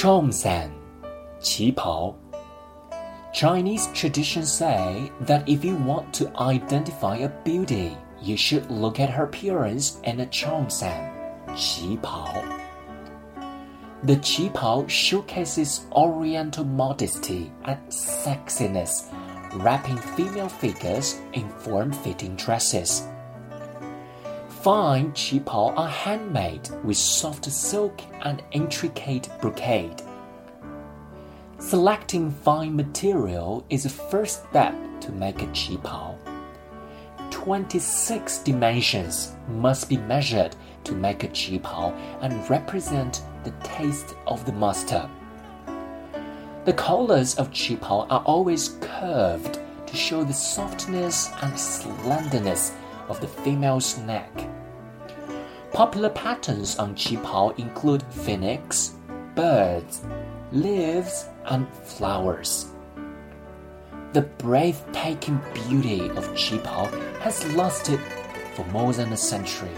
Cheongsam, qipao. Chinese traditions say that if you want to identify a beauty, you should look at her appearance and a cheongsam, qipao. The qipao showcases oriental modesty and sexiness, wrapping female figures in form-fitting dresses. Fine qipao are handmade with soft silk and intricate brocade. Selecting fine material is the first step to make a qipao. 26 dimensions must be measured to make a qipao and represent the taste of the master. The collars of qipao are always curved to show the softness and slenderness of the female's neck. Popular patterns on qipao include phoenix, birds, leaves, and flowers. The breathtaking beauty of qipao has lasted for more than a century.